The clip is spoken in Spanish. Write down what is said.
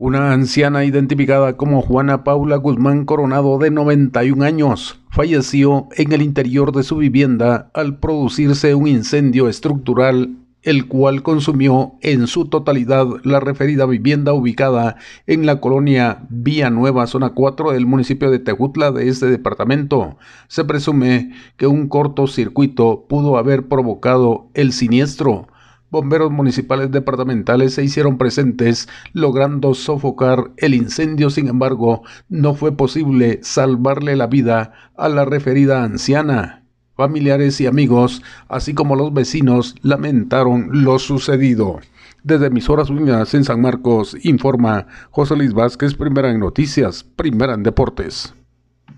Una anciana identificada como Juana Paula Guzmán Coronado de 91 años falleció en el interior de su vivienda al producirse un incendio estructural el cual consumió en su totalidad la referida vivienda ubicada en la colonia Vía Nueva, zona 4 del municipio de Tejutla de este departamento. Se presume que un cortocircuito pudo haber provocado el siniestro bomberos municipales departamentales se hicieron presentes logrando sofocar el incendio. Sin embargo, no fue posible salvarle la vida a la referida anciana. Familiares y amigos, así como los vecinos, lamentaron lo sucedido. Desde emisoras unidas en San Marcos, informa José Luis Vázquez, primera en noticias, primera en deportes.